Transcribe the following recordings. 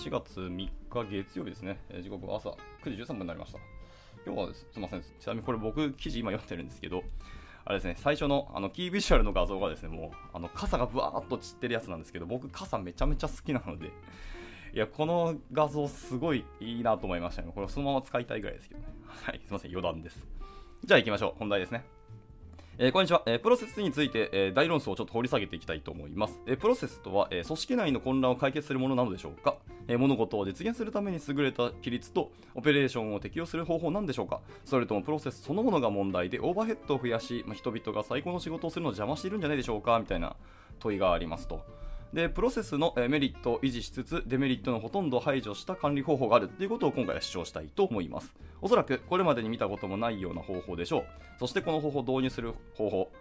4月3日月曜日ですね。時刻は朝9時13分になりました。今日はすみません。ちなみにこれ僕記事今読んでるんですけど、あれですね、最初のあのキービジュアルの画像がですね、もうあの傘がブワーっと散ってるやつなんですけど、僕傘めちゃめちゃ好きなので、いや、この画像すごいいいなと思いましたね。これそのまま使いたいぐらいですけどね。はい、すみません、余談です。じゃあ行きましょう。本題ですね。えー、こんにちは、えー、プロセスについて、えー、大論争をちょっと掘り下げていきたいと思います。えプロセスとは、え組織内の混乱を解決するものなのでしょうか、え物事を実現するために優れた規律とオペレーションを適用する方法なんでしょうか？それともプロセスそのものが問題でオーバーヘッドを増やし、まあ、人々が最高の仕事をするのを邪魔しているんじゃないでしょうか？みたいな問いがありますと。でプロセスのメリットを維持しつつデメリットのほとんど排除した管理方法があるということを今回は主張したいと思いますおそらくこれまでに見たこともないような方法でしょうそしてこの方法を導入する方法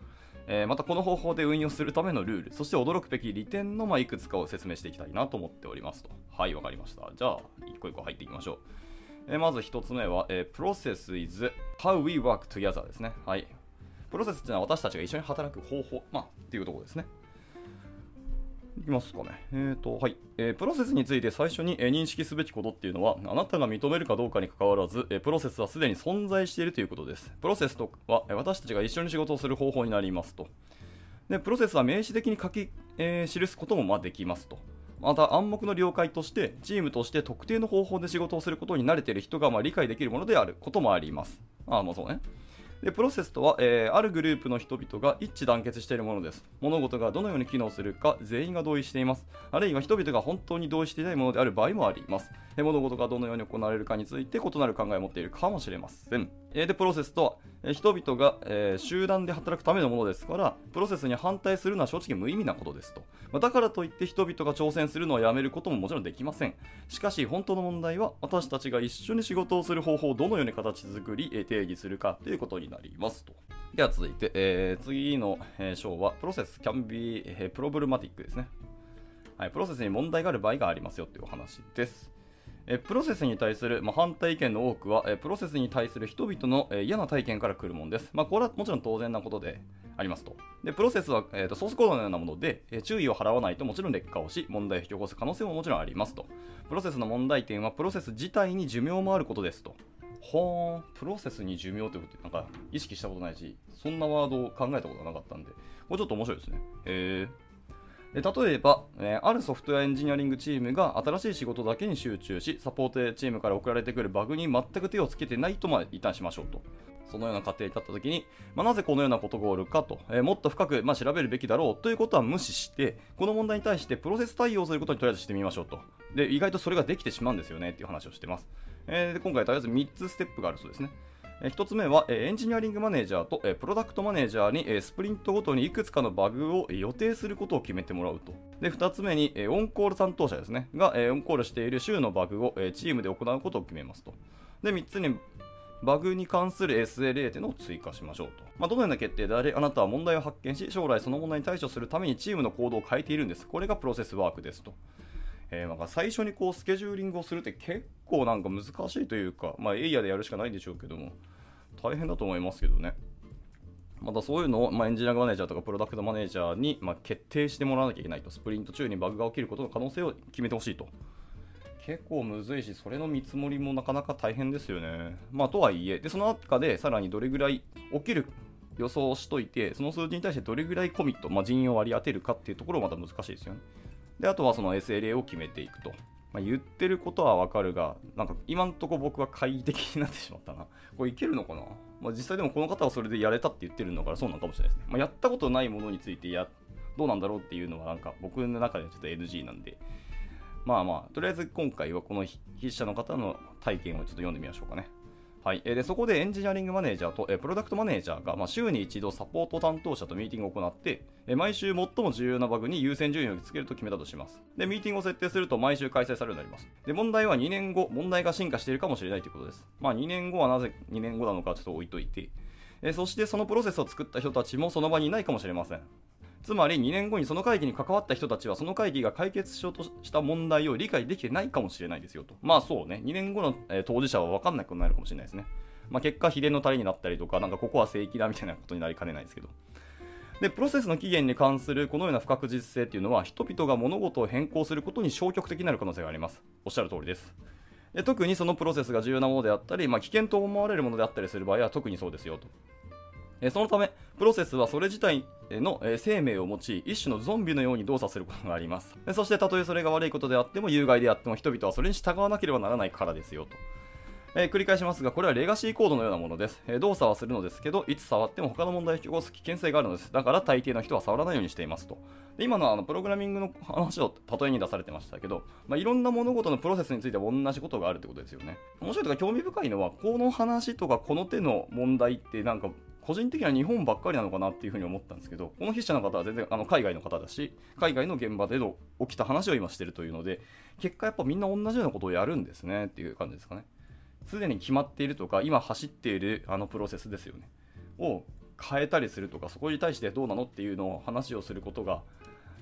え、またこの方法で運用するためのルール、そして驚くべき利点のまいくつかを説明していきたいなと思っておりますと。はい、わかりました。じゃあ、一個一個入っていきましょう。え、まず1つ目は、えー、Process is how we work together ですね。はい。プロセスっていうのは私たちが一緒に働く方法、まあ、っていうところですね。いきますかね。えーと、はい。えー、プロセスについて最初に、えー、認識すべきことっていうのは、あなたが認めるかどうかにかかわらず、えー、プロセスはすでに存在しているということです。プロセスとは、え私たちが一緒に仕事をする方法になりますと。で、プロセスは名詞的に書き、え記すこともまできますと。また暗黙の了解としてチームとして特定の方法で仕事をすることに慣れている人がまあ理解できるものであることもあります。ああ、もうそうね。でプロセスとは、えー、あるグループの人々が一致団結しているものです。物事がどのように機能するか全員が同意しています。あるいは人々が本当に同意していないものである場合もあります。物事がどのように行われるかについて異なる考えを持っているかもしれません。えでプロセスとはえ人々が、え、集団で働くためのものですからプロセスに反対するのは正直無意味なことですと、まだからといって人々が挑戦するのをやめることももちろんできません。しかし本当の問題は私たちが一緒に仕事をする方法をどのように形作り、え定義するかということになりますとでは続いて、えー、次の、えー、章はプロセス can be、えー、problematic ですねはい、プロセスに問題がある場合がありますよというお話です。えプロセスに対する、まあ、反対意見の多くは、えプロセスに対する人々の、え嫌な体験から来るものです。まあ、これはもちろん当然なことでありますと。でプロセスは、えーと、ソースコードのようなもので、え注意を払わないともちろん劣化をし、問題を引き起こす可能性ももちろんありますと。プロセスの問題点はプロセス自体に寿命もあることですと。ほーん、プロセスに寿命ってことなんか意識したことないし、そんなワードを考えたことがなかったんで、これちょっと面白いですね。へー。例えば、えあるソフトウェアエンジニアリングチームが新しい仕事だけに集中し、サポートチームから送られてくるバグに全く手をつけてないと、まあ、一旦しましょうと。そのような過程に立った時に、まあ、なぜこのようなことが起こるかと、えー、もっと深く、まあ、調べるべきだろうということは無視して、この問題に対してプロセス対応することにとりあえずしてみましょうと。で、意外とそれができてしまうんですよねっていう話をしてます。えー、で今回とりあえず3つステップがあるそうですね。1つ目はエンジニアリングマネージャーとプロダクトマネージャーにスプリントごとにいくつかのバグを予定することを決めてもらうと。で、2つ目にオンコール担当者ですね、がオンコールしている週のバグをチームで行うことを決めますと。で、3つにバグに関する SLA というのを追加しましょうと。まあ、どのような決定であれ、あなたは問題を発見し、将来その問題に対処するためにチームの行動を変えているんです。これがプロセスワークですと。えー、なんか最初にこうスケジューリングをするって結構なんか難しいというか、まあ、エイヤでやるしかないんでしょうけども、大変だと思いますけどね。またそういうのを、まあ、エンジニアマネージャーとかプロダクトマネージャーに、まあ、決定してもらわなきゃいけないと。スプリント中にバグが起きることの可能性を決めてほしいと。結構むずいし、それの見積もりもなかなか大変ですよね。まあ、とはいえ、で、その中でさらにどれぐらい起きる予想をしといて、その数字に対してどれぐらいコミット、まあ、人員を割り当てるかっていうところまた難しいですよね。で、あとはその SLA を決めていくと。まあ、言ってることはわかるが、なんか今んとこ僕は懐疑的になってしまったな。これいけるのかな？まあ、実際でもこの方はそれでやれたって言ってるんだからそうなのかもしれないですね。まあ、やったことないものについてや、どうなんだろうっていうのはなんか僕の中ではちょっと NG なんで、まあまあ、とりあえず今回はこの筆者の方の体験をちょっと読んでみましょうかね。はい、でそこでエンジニアリングマネージャーとプロダクトマネージャーが、まあ、週に一度サポート担当者とミーティングを行って毎週最も重要なバグに優先順位をつけると決めたとします。でミーティングを設定すると毎週開催されるようになります。で問題は2年後問題が進化しているかもしれないということです。まあ2年後はなぜ2年後なのかちょっと置いといて。えそしてそのプロセスを作った人たちもその場にいないかもしれません。つまり2年後にその会議に関わった人たちはその会議が解決しようとした問題を理解できてないかもしれないですよと。まあそうね、2年後の、えー、当事者は分かんなくなるかもしれないですね。まあ、結果、秘伝のタレになったりとか、なんかここは正規だみたいなことになりかねないですけど。で、プロセスの起源に関するこのような不確実性っていうのは、人々が物事を変更することに消極的になる可能性があります。おっしゃる通りです。で特にそのプロセスが重要なものであったり、まあ、危険と思われるものであったりする場合は特にそうですよと。そのため、プロセスはそれ自体の生命を持ち、一種のゾンビのように動作することがあります。そして、たとえそれが悪いことであっても、有害であっても、人々はそれに従わなければならないからですよと。えー、繰り返しますが、これはレガシーコードのようなものです。えー、動作はするのですけど、いつ触っても他の問題を引き起こす危険性があるのです。だから大抵の人は触らないようにしていますと。で今のあのプログラミングの話を例えに出されてましたけど、まあ、いろんな物事のプロセスについては同じことがあるってことですよね。面白いとか興味深いのは、この話とかこの手の問題ってなんか個人的には日本ばっかりなのかなっていうふうに思ったんですけど、この筆者の方は全然あの海外の方だし、海外の現場での起きた話を今してるというので、結果やっぱみんな同じようなことをやるんですねっていう感じですかね。すでに決まっているとか、今走っているあのプロセスですよね。を変えたりするとか、そこに対してどうなのっていうのを話をすることが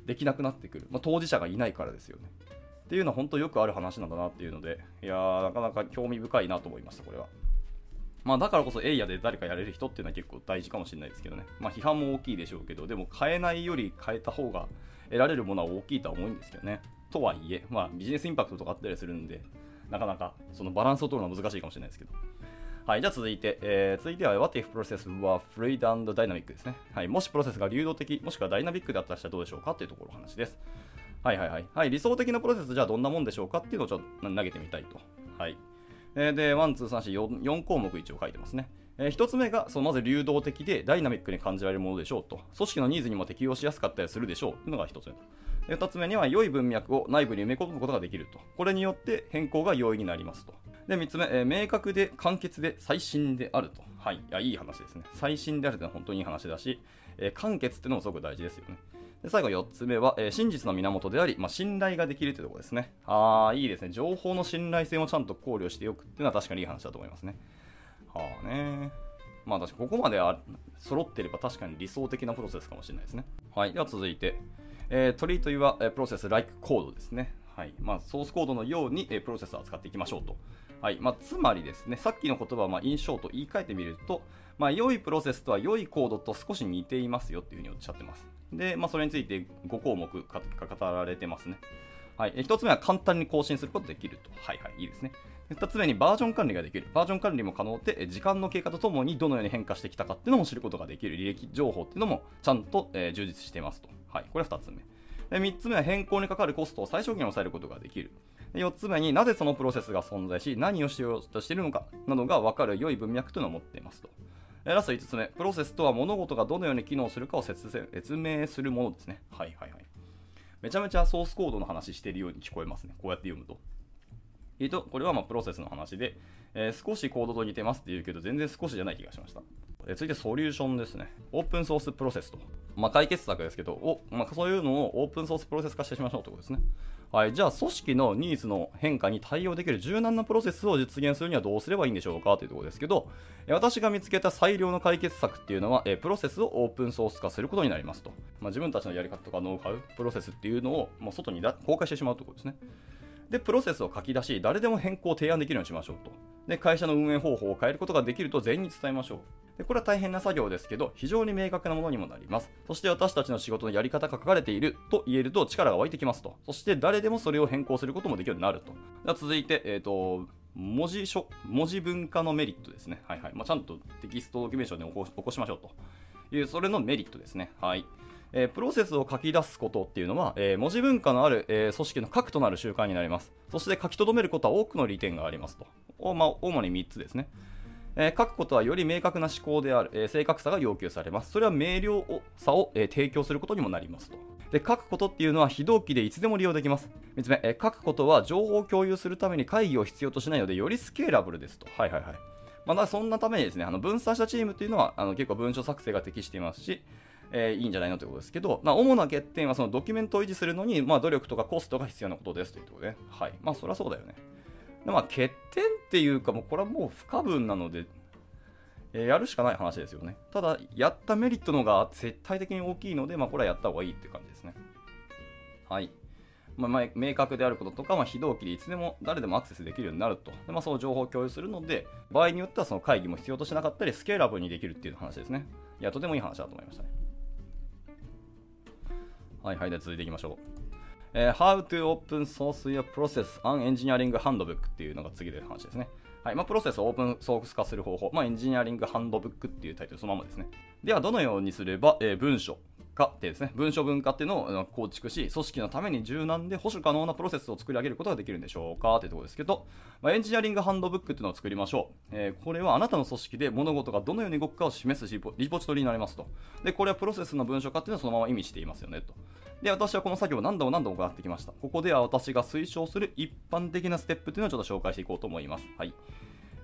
できなくなってくる。まあ、当事者がいないからですよね。っていうのは本当よくある話なんだなっていうので、いやー、なかなか興味深いなと思いました、これは。まあだからこそエイヤで誰かやれる人っていうのは結構大事かもしれないですけどね。まあ批判も大きいでしょうけど、でも変えないより変えた方が得られるものは大きいとは思うんですけどね。とはいえ、まあビジネスインパクトとかあったりするんで、なかなかそのバランスを取るのは難しいかもしれないですけど。はい、じゃあ続いて、えー、続いては What if process were fluid and dynamic ですね。はい、もしプロセスが流動的、もしくはダイナミックだったらどうでしょうかっていうところの話です。はいはいはい。はい、理想的なプロセスじゃあどんなもんでしょうかっていうのをちょっと投げてみたいと。はい。えー、で、1、2、3、4、4項目一応書いてますね。えー、1つ目がそのまず流動的でダイナミックに感じられるものでしょうと。組織のニーズにも適用しやすかったりするでしょうというのが1つ目と。2つ目には良い文脈を内部に埋め込むことができると。これによって変更が容易になりますと。で、3つ目、えー、明確で簡潔で最新であると。はい。いや、いい話ですね。最新であるというのは本当にいい話だし、えー、簡潔っていうのもすごく大事ですよね。で最後4つ目は、えー、真実の源であり、まあ、信頼ができるというところですね。ああ、いいですね。情報の信頼性もちゃんと考慮しておくっていうのは確かにいい話だと思いますね。はあね。まあ確かここまであ揃っていれば確かに理想的なプロセスかもしれないですね。はい。では続いて、えー、トリートいうは、え、プロセス like コードですね。はい。まあ、ソースコードのように、えー、プロセスを扱っていきましょうと。はい。まあ、つまりですね、さっきの言葉を、まあ、印象と言い換えてみると、まあ、良いプロセスとは良いコードと少し似ていますよっていうふうにおっしゃってます。で、まあ、それについて5項目か語られてますね。はい。1つ目は簡単に更新することができると。はいはい。いいですね。2つ目にバージョン管理ができる。バージョン管理も可能で、時間の経過とともにどのように変化してきたかっていうのも知ることができる履歴情報っていうのもちゃんと、えー、充実していますと。はい。これは2つ目。3つ目は変更にかかるコストを最小限抑えることができる。4つ目になぜそのプロセスが存在し、何をしようとしているのかなどが分かる良い文脈というのを持っていますと。ラスト5つ目、プロセスとは物事がどのように機能するかを説明するものですね。はいはいはい。めちゃめちゃソースコードの話しているように聞こえますね。こうやって読むと。えっと、これはまプロセスの話で、えー、少しコードと似てますって言うけど、全然少しじゃない気がしました。え続いてソリューションですね。オープンソースプロセスと。まあ、解決策ですけど、おまあ、そういうのをオープンソースプロセス化してしましょうということですね。はい、じゃあ、組織のニーズの変化に対応できる柔軟なプロセスを実現するにはどうすればいいんでしょうかというところですけど、私が見つけた最良の解決策っていうのは、えプロセスをオープンソース化することになりますと。まあ、自分たちのやり方とかノウハウ、プロセスっていうのをもう外に公開してしまうということですね。で、プロセスを書き出し、誰でも変更を提案できるようにしましょうと。で、会社の運営方法を変えることができると全員に伝えましょう。でこれは大変な作業ですけど、非常に明確なものにもなります。そして私たちの仕事のやり方が書かれていると言えると力が湧いてきますと。そして誰でもそれを変更することもできるようになると。では続いて、えっ、ー、と、文字書、文字文化のメリットですね。はいはい。まあ、ちゃんとテキストドキュメーションで起こ起こしましょうという、それのメリットですね。はい。えー、プロセスを書き出すことっていうのは、えー、文字文化のある、えー、組織の核となる習慣になります。そして書き留めることは多くの利点がありますと。おまあ、主に3つですね。えー、書くことはより明確な思考である、えー、正確さが要求されます。それは明瞭さを、えー、提供することにもなりますと。で、書くことっていうのは非同期でいつでも利用できます。3つ目、え書くことは情報を共有するために会議を必要としないので、よりスケーラブルですと。はいはいはい。まあ、そんなためにですね、あの分散したチームっていうのはあの結構文書作成が適していますし、えー、いいんじゃないのということですけど、まあ、主な欠点はそのドキュメントを維持するのに、まあ、努力とかコストが必要なことですということで、はい。まあ、そりゃそうだよね。でまあ、欠点っていうか、もうこれはもう不可分なので、えー、やるしかない話ですよね。ただ、やったメリットのが絶対的に大きいので、まあ、これはやった方がいいっていう感じですね。はい。まあ、明確であることとか、まあ、非同期でいつでも誰でもアクセスできるようになると。でまあ、その情報を共有するので、場合によってはその会議も必要としなかったり、スケーラブルにできるっていう話ですね。いや、とてもいい話だと思いましたね。はいはい、で続いていきましょう。えー How to Open Source Your Process on Engineering Handbook っていうのが次で話ですね。はいまあ、プロセスをオープンソース化する方法、まあ、エンジニアリングハンドブックっていうタイトルそのままですね。では、どのようにすれば、えー文書化ってですね、文書文化っていうのを構築し、組織のために柔軟で保守可能なプロセスを作り上げることができるんでしょうかっていうところですけど、まあ、エンジニアリングハンドブックっていうのを作りましょう。えーこれはあなたの組織で物事がどのように動くかを示すリポリポジトリになりますと。で、これはプロセスの文書化っていうのはそのまま意味していますよねと。で、私はこの作業を何度も何度も行ってきました。ここでは私が推奨する一般的なステップっていうのをちょっと紹介していこうと思います。はい。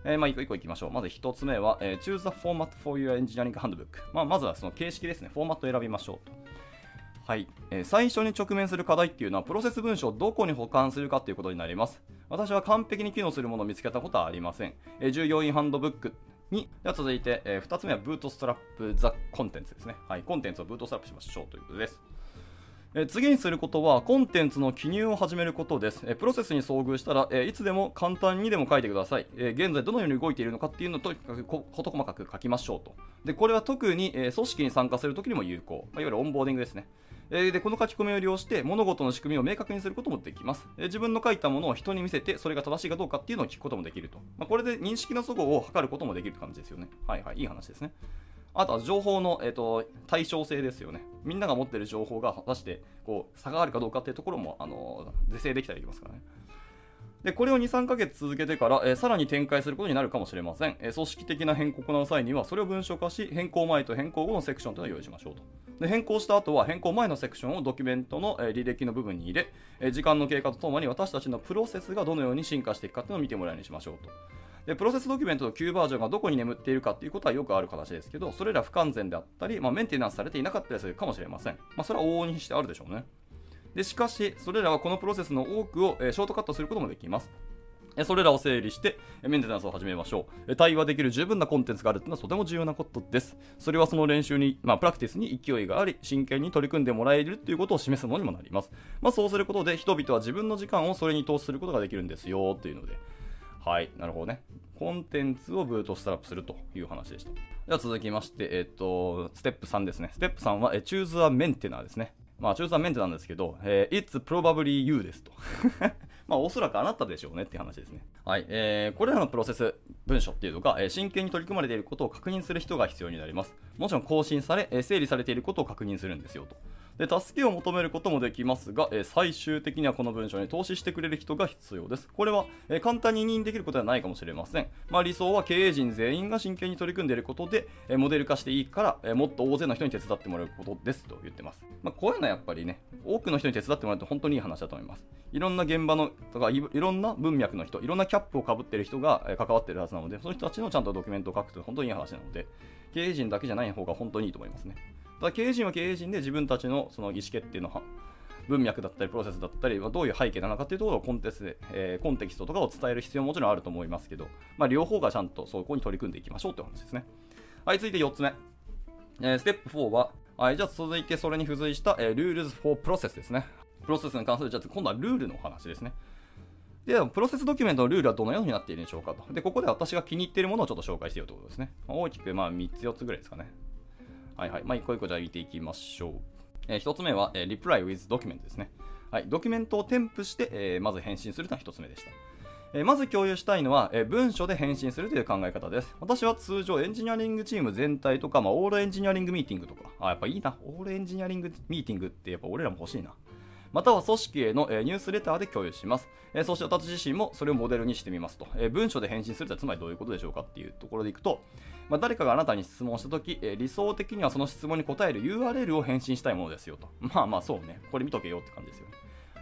えーまあ、一個一個いきましょう。まず一つ目は、えー Choose the format for your engineering handbook。まあ、まずはその形式ですね。フォーマットを選びましょうと。はい、えー最初に直面する課題っていうのはプロセス文書をどこに保管するかということになります私は完璧に機能するものを見つけたことはありません、えー従業員ハンドブックにでは続いて、え2つ目はブートストラップザコンテンツですねはいコンテンツをブートストラップしましょうということですえ次にすることはコンテンツの記入を始めることです、えプロセスに遭遇したら、えいつでも簡単にでも書いてください、え現在どのように動いているのかっていうのをとにかく事細かく書きましょうと。でこれは特に、え組織に参加するときにも有効、まあいわゆるオンボーディングですね。えでこの書き込みを利用して物事の仕組みを明確にすることもできます、え自分の書いたものを人に見せてそれが正しいかどうかっていうのを聞くこともできると、まあ、これで認識の齟齬を図ることもできる感じですよね。はいはいいい話ですね。あとは情報の、えー、と対称性ですよね。みんなが持ってる情報が果たしてこう差があるかどうかっていうところも、あの是正できたりできますからね。でこれを2、3ヶ月続けてから、えーさらに展開することになるかもしれません、えー組織的な変更を行う際には、それを文書化し、変更前と変更後のセクションというのを用意しましょうと。で変更した後は、変更前のセクションをドキュメントの、えー履歴の部分に入れ、え時間の経過とともに私たちのプロセスがどのように進化していくかというのを見てもらうようにしましょうと。でプロセスドキュメントの旧バージョンがどこに眠っているかということはよくある形ですけど、それら不完全であったり、まあ、メンテナンスされていなかったりするかもしれません。まあ、それは往々にしてあるでしょうね。でしかし、それらはこのプロセスの多くを、えショートカットすることもできます。それらを整理してメンテナンスを始めましょう。対話できる十分なコンテンツがあるというのはとても重要なことです。それはその練習に、まあ、プラクティスに勢いがあり、真剣に取り組んでもらえるということを示すものにもなります。まあ、そうすることで人々は自分の時間をそれに投資することができるんですよというので。はい、なるほどね。コンテンツをブートストラップするという話でした。では続きまして、えっと、ステップ3ですね。ステップ3は、え Choose a Maintainer ですね。まあ、中3メンテなんですけど、えー It's probably you ですと。まあ、おそらくあなたでしょうねっていう話ですね。はい。えーこれらのプロセス、文書っていうのが、えー真剣に取り組まれていることを確認する人が必要になります。もちろん更新され、えー整理されていることを確認するんですよと。で助けを求めることもできますが、え最終的にはこの文章に投資してくれる人が必要です。これは、え簡単に委任できることではないかもしれません。まあ、理想は経営陣全員が真剣に取り組んでいることで、えモデル化していいから、えもっと大勢の人に手伝ってもらうことですと言ってます。まあ、こういうのはやっぱりね、多くの人に手伝ってもらうと本当にいい話だと思います。いろんな現場のとかいいろんな文脈の人、いろんなキャップをかぶってる人がえ関わってるはずなので、その人たちのちゃんとドキュメントを書くと本当にいい話なので、経営陣だけじゃない方が本当にいいと思いますね。ただ経営陣は経営陣で自分たちのその意思決定の文脈だったりプロセスだったりまあどういう背景なのかというところをコンテンツで、えーコンテキストとかを伝える必要ももちろんあると思いますけど、まあ、両方がちゃんとそこに取り組んでいきましょうという話ですね。はい、続いて4つ目。えーステップ4は、はい、じゃあ続いてそれに付随した、えー、Rules for Process ですね。プロセスに関する、じゃあ今度はルールのお話ですね。で、プロセスドキュメントのルールはどのようになっているんでしょうかと。で、ここで私が気に入っているものをちょっと紹介しているということですね。大きくまあ3つ、4つぐらいですかね。はいはい。まあ、一個一個じゃあ見ていきましょう。えー一つ目は、えー Reply with Document ですね。はい。ドキュメントを添付して、えーまず返信するというのが一つ目でした。えまず共有したいのは、え文書で返信するという考え方です。私は通常エンジニアリングチーム全体とか、まあ、オールエンジニアリングミーティングとか、あ、やっぱいいな。オールエンジニアリングミーティングってやっぱ俺らも欲しいな。または組織への、えニュースレターで共有します。えそして私自身もそれをモデルにしてみますと。え文章で返信するとはつまりどういうことでしょうかっていうところでいくと、まあ、誰かがあなたに質問したとき、え理想的にはその質問に答える URL を返信したいものですよと。まあまあそうね。これ見とけよって感じですよね。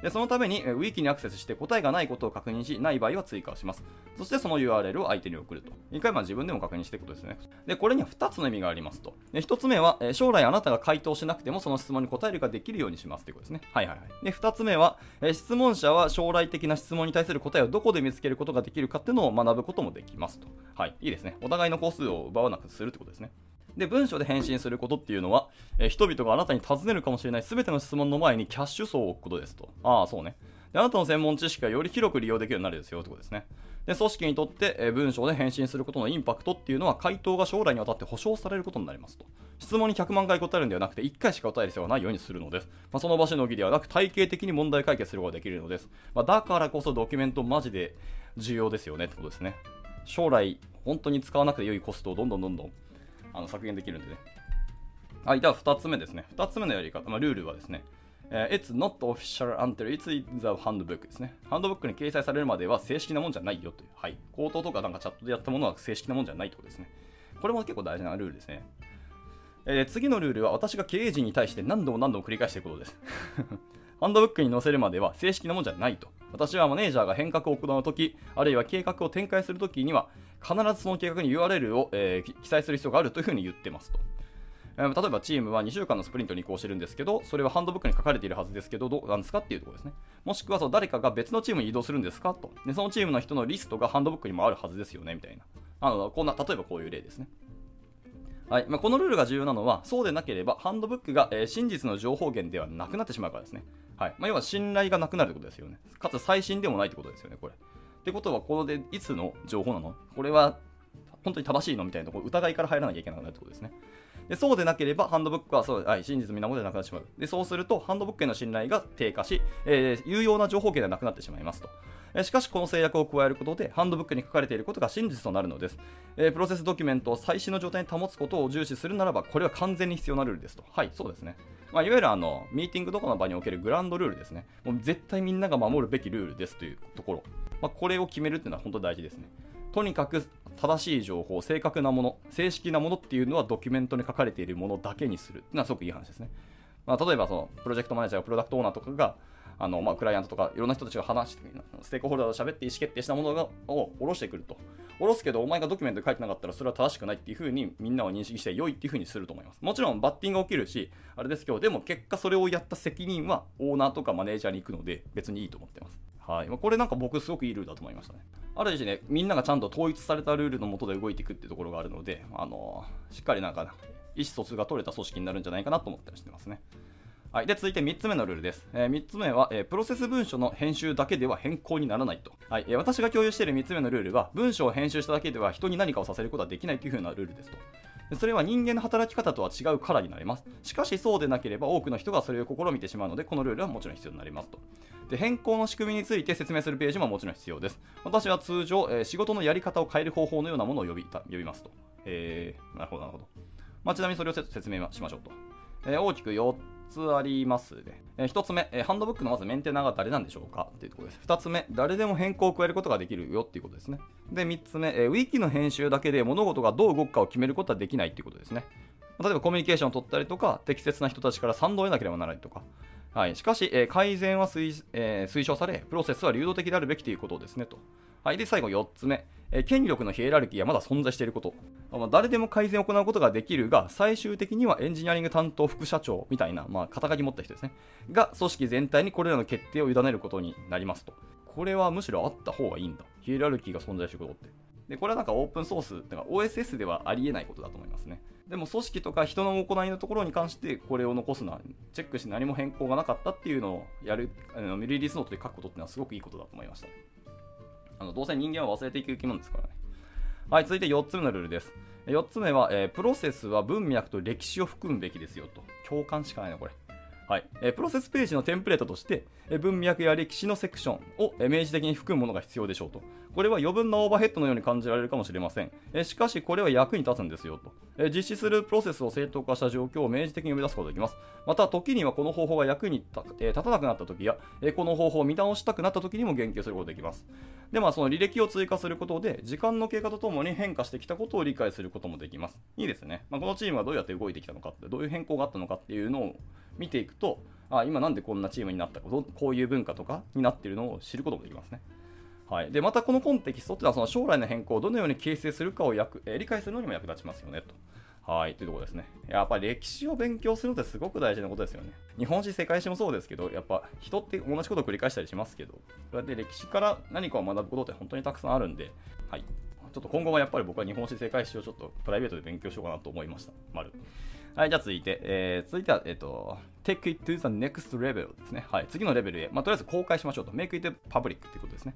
でそのために、えウィキにアクセスして答えがないことを確認し、ない場合は追加をします。そしてその URL を相手に送ると。一回まあ自分でも確認していくことですね。で、これには2つの意味がありますと。で1つ目は、将来あなたが回答しなくてもその質問に答えるができるようにしますということですね。はいはいはい。で、2つ目は、質問者は将来的な質問に対する答えをどこで見つけることができるかっていうのを学ぶこともできますと。はい。いいですね。お互いの個数を奪わなくするってことですね。で、文章で返信することっていうのは、えー人々があなたに尋ねるかもしれない全ての質問の前にキャッシュ層を置くことですと。ああ、そうね。で、あなたの専門知識がより広く利用できるようになるですよってことですね。で、組織にとって、えー文章で返信することのインパクトっていうのは、回答が将来にわたって保証されることになりますと。質問に100万回答えるんではなくて1回しか答える必要がないようにするのです。まあ、その場所の儀ではなく体系的に問題解決することができるのです。まあ、だからこそドキュメントマジで重要ですよねってことですね。将来本当に使わなくて良いコストをどんどんどんどんあの削減できるんでね。はい、では2つ目ですね。2つ目のやり方、まあ、ルールはですね、えー、It's not official until it's in the handbook ですね。ハンドブックに掲載されるまでは正式なもんじゃないよという。はい。口頭とかなんかチャットでやったものは正式なもんじゃないということですね。これも結構大事なルールですね。えー、次のルールは私が経営陣に対して何度も何度も繰り返していくことです。ハンドブックに載せるまでは正式なもんじゃないと。私はマネージャーが変革を行うとき、あるいは計画を展開するときには、必ずその計画に URL を、えー、記載する必要があるというふうに言ってますと。例えばチームは2週間のスプリントに移行してるんですけど、それはハンドブックに書かれているはずですけど、どうなんですかっていうところですね。もしくはその誰かが別のチームに移動するんですかと。で、そのチームの人のリストがハンドブックにもあるはずですよね、みたいな。あのこんな例えばこういう例ですね。はいまあ、このルールが重要なのは、そうでなければハンドブックが、えー、真実の情報源ではなくなってしまうからですね。はいまあ、要は信頼がなくなるということですよね。かつ最新でもないということですよね、これ。ってことは、このでいつの情報なの？これは本当に正しいの？みたいなところ、疑いから入らなきゃいけなくなるということですね。でそうでなければ、ハンドブックはそう、はい、真実の源でなくなってしまう。でそうすると、ハンドブックへの信頼が低下し、えー、有用な情報源ではなくなってしまいますと。しかしこの制約を加えることでハンドブックに書かれていることが真実となるのです、えー、プロセスドキュメントを最新の状態に保つことを重視するならばこれは完全に必要なルールですとはいそうですねまあ、いわゆるあのミーティングとかの場におけるグランドルールですね。もう絶対みんなが守るべきルールですというところ。まあ、これを決めるっていうのは本当に大事ですね。とにかく正しい情報、正確なもの、正式なものっていうのはドキュメントに書かれているものだけにするっていうのはすごくいい話ですね。まあ、例えばそのプロジェクトマネージャー、プロダクトオーナーとかがあの、まあ、クライアントとかいろんな人たちが話して、ステークホルダーと喋って意思決定したものがを下ろしてくると。下ろすけど、お前がドキュメントに書いてなかったらそれは正しくないっていうふうにみんなは認識して良いっていうふうにすると思います。もちろんバッティングが起きるし、あれですけど、でも結果それをやった責任はオーナーとかマネージャーに行くので別にいいと思ってます。はい。これなんか僕すごくいいルールだと思いましたね。ある種ね、みんながちゃんと統一されたルールのもとで動いていくってところがあるので、あのしっかりなんか意思疎通が取れた組織になるんじゃないかなと思ったりしてますね。はい、で続いて3つ目のルールです。えー、3つ目は、えー、プロセス文書の編集だけでは変更にならないと。はいえー、私が共有している3つ目のルールは、文章を編集しただけでは人に何かをさせることはできないというふうなルールですと。それは人間の働き方とは違うからになります。しかしそうでなければ多くの人がそれを試みてしまうので、このルールはもちろん必要になりますと。で変更の仕組みについて説明するページももちろん必要です。私は通常、えー、仕事のやり方を変える方法のようなものを呼び呼びますと。えー、なるほど、なるほど。まあ、ちなみにそれを説明しましょうと。えー、大きく4つありますね。えー、1つ目、えー、ハンドブックのまずメンテナーが誰なんでしょうか？っていうところです。2つ目、誰でも変更を加えることができるよっていうことですね。で、3つ目、えー、ウィキの編集だけで物事がどう動くかを決めることはできないっていうことですね。例えばコミュニケーションを取ったりとか、適切な人たちから賛同を得なければならないとか。はい、しかし、えー、改善は推,、えー、推奨され、プロセスは流動的であるべきということですねと。はい、で最後4つ目、権力のヒエラルキーはまだ存在していること。まあ、誰でも改善を行うことができるが、最終的にはエンジニアリング担当副社長みたいな、まあ、肩書き持った人ですね。が、組織全体にこれらの決定を委ねることになりますと。これはむしろあった方がいいんだ。ヒエラルキーが存在していることって。で、これはなんかオープンソース、なんか OSS ではありえないことだと思いますね。でも組織とか人の行いのところに関してこれを残すのはチェックして何も変更がなかったっていうのをやる、あのリリースノートで書くことっていうのはすごくいいことだと思いました。あのどうせ人間は忘れていく生き物ですからね。はい、続いて4つ目のルールです。4つ目は、えー、プロセスは文脈と歴史を含むべきですよと。共感しかないな、これ。はい、えー、プロセスページのテンプレートとして、え、文脈や歴史のセクションを、え、明示的に含むものが必要でしょうと。これは余分なオーバーヘッドのように感じられるかもしれません。えしかし、これは役に立つんですよと、え実施するプロセスを正当化した状況を明示的に生み出すことができます。また、時にはこの方法が役に立,、え立たなくなった時や、えこの方法を見直したくなった時にも言及することができます。で、まあ、その履歴を追加することで、時間の経過とともに変化してきたことを理解することもできます。いいですね。まあ、このチームがどうやって動いてきたのかって、どういう変更があったのかっていうのを見ていくと、あ今なんでこんなチームになったか、こういう文化とかになっているのを知ることもできますね。はい、でまたこのコンテキストっていうのはその将来の変更をどのように形成するかを役、え、理解するのにも役立ちますよねと。はい、というところですね。やっぱり歴史を勉強するのってすごく大事なことですよね。日本史、世界史もそうですけど、やっぱ人って同じことを繰り返したりしますけど、こうやって歴史から何かを学ぶことって本当にたくさんあるんで、はい。ちょっと今後はやっぱり僕は日本史、世界史をちょっとプライベートで勉強しようかなと思いました。丸。はい、じゃあ続いて、えー、続いては、えっ、ー、と、take it to the next level ですね。はい、次のレベルへ、まあ、とりあえず公開しましょうと。make it public っていうことですね。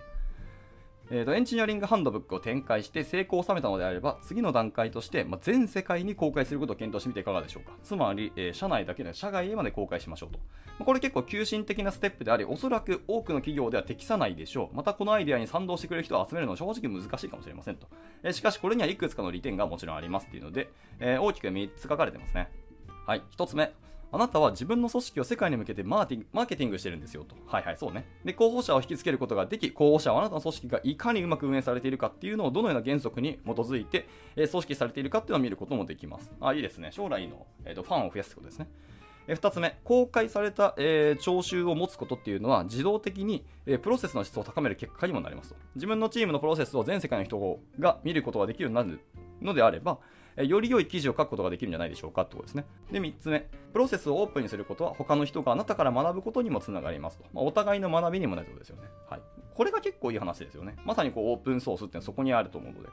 えーと、エンジニアリングハンドブックを展開して成功を収めたのであれば、次の段階として、まあ、全世界に公開することを検討してみていかがでしょうか。つまり、えー、社内だけで社外へまで公開しましょうと。まあ、これ結構急進的なステップであり、おそらく多くの企業では適さないでしょう。またこのアイデアに賛同してくれる人を集めるのは正直難しいかもしれませんと。えー、しかし、これにはいくつかの利点がもちろんありますっていうので、え大きく3つ書かれてますね。はい、1つ目。あなたは自分の組織を世界に向けてマーティマーケティングしてるんですよと。はいはい、そうね。で、候補者を引きつけることができ、候補者はあなたの組織がいかにうまく運営されているかっていうのをどのような原則に基づいて、え、組織されているかっていうのを見ることもできます。あ、いいですね。将来の、えーと、ファンを増やすことですね。2つ目、公開された、えー、聴衆を持つことっていうのは自動的に、えー、プロセスの質を高める結果にもなりますと。自分のチームのプロセスを全世界の人が見ることができるようになるのであれば、より良い記事を書くことができるんじゃないでしょうかってことですね。で、3つ目、プロセスをオープンにすることは他の人があなたから学ぶことにもつながりますと。まあ、お互いの学びにもなるということですよね。はい。これが結構いい話ですよね。まさにこうオープンソースってのはそこにあると思うので。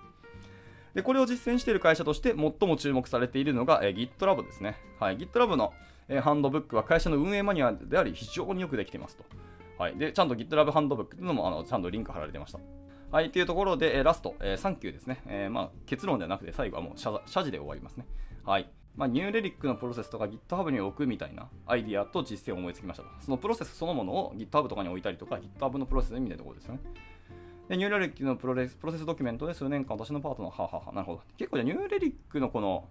で、これを実践している会社として最も注目されているのが、えー、GitLab ですね。はい。GitLab の、えー、ハンドブックは会社の運営マニュアルであり非常によくできていますと。はい。で、ちゃんと GitLab ハンドブックっていうのもあのちゃんとリンク貼られてました。はい、というところで、えラスト、えー、 Thank you ですね。えー、まあ、結論ではなくて、最後はもう謝謝辞で終わりますね。はい。まあ、 New Relic のプロセスとか GitHub に置くみたいなアイディアと実践を思いつきましたと。そのプロセスそのものを GitHub とかに置いたりとか、GitHub のプロセスみたいなところですよね。で、 New Relic のプロレスプロセスドキュメントで数年間私のパートナー、ははは、なるほど。結構じゃ New Relic のこの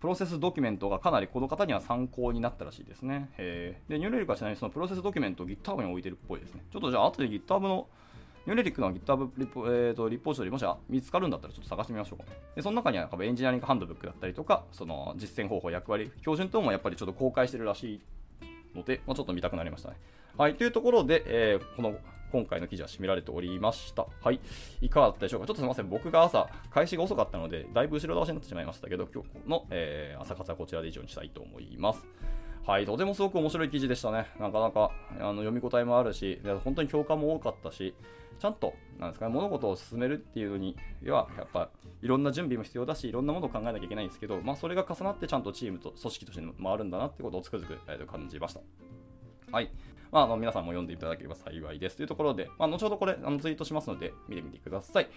プロセスドキュメントがかなりこの方には参考になったらしいですね。で、 New Relic はちなみにそのプロセスドキュメントを GitHub に置いてるっぽいですね。ちょっとじゃあ後で GitHub のニューレリックの GitHub リポ,、えーと、リポジトリもし見つかるんだったらちょっと探してみましょうか。でその中にはエンジニアリングハンドブックだったりとか、その実践方法、役割、標準等もやっぱりちょっと公開してるらしいので、まあ、ちょっと見たくなりましたね。はい、というところで、えー、この今回の記事は締められておりました。はい。いかがだったでしょうか？ちょっとすみません。僕が朝、開始が遅かったので、だいぶ後ろ倒しになってしまいましたけど、今日の、えー、朝活はこちらで以上にしたいと思います。はい、とてもすごく面白い記事でしたね。なかなかあの読み応えもあるし、本当に共感も多かったし、ちゃんとなんですか、ね、物事を進めるっていうのには、やっぱいろんな準備も必要だし、いろんなものを考えなきゃいけないんですけど、まあ、それが重なってちゃんとチームと組織として回るんだなってことをつくづく感じました。はい。まあ、あの皆さんも読んでいただければ幸いですというところで、まあ、後ほどこれあのツイートしますので見てみてください。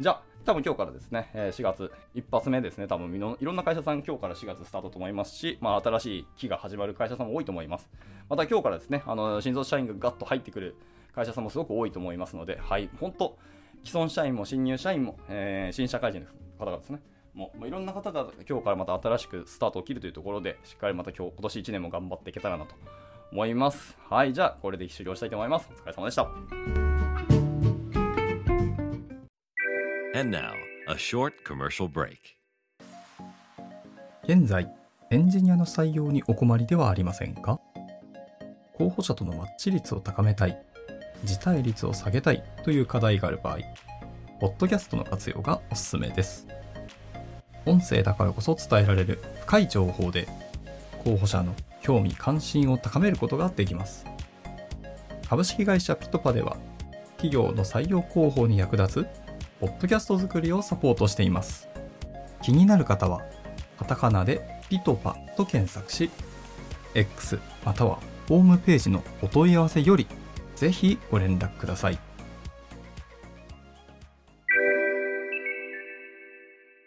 じゃあ、多分今日からですね、4月一発目ですね、多分いろんな会社さん今日から4月スタートと思いますし、まあ、新しい期が始まる会社さんも多いと思います。また今日からですね、あの新卒社員がガッと入ってくる会社さんもすごく多いと思いますので、はい、本当、既存社員も新入社員も、えー、新社会人の方がですね、もういろんな方が今日からまた新しくスタートを切るというところで、しっかりまた今日今年1年も頑張っていけたらなと思います。はい、じゃあこれで終了したいと思います。お疲れ様でした。And now, a short commercial break. 現在、エンジニアの採用にお困りではありませんか？候補者とのマッチ率を高めたい、辞退率を下げたいという課題がある場合、ポッドキャストの活用がおすすめです。音声だからこそ伝えられる深い情報で、候補者の興味関心を高めることができます。株式会社ピトパでは、企業の採用広報に役立つ、ポッドキャスト作りをサポートしています。気になる方は、カタカナでピトパと検索し、X またはホームページのお問い合わせより、ぜひご連絡ください。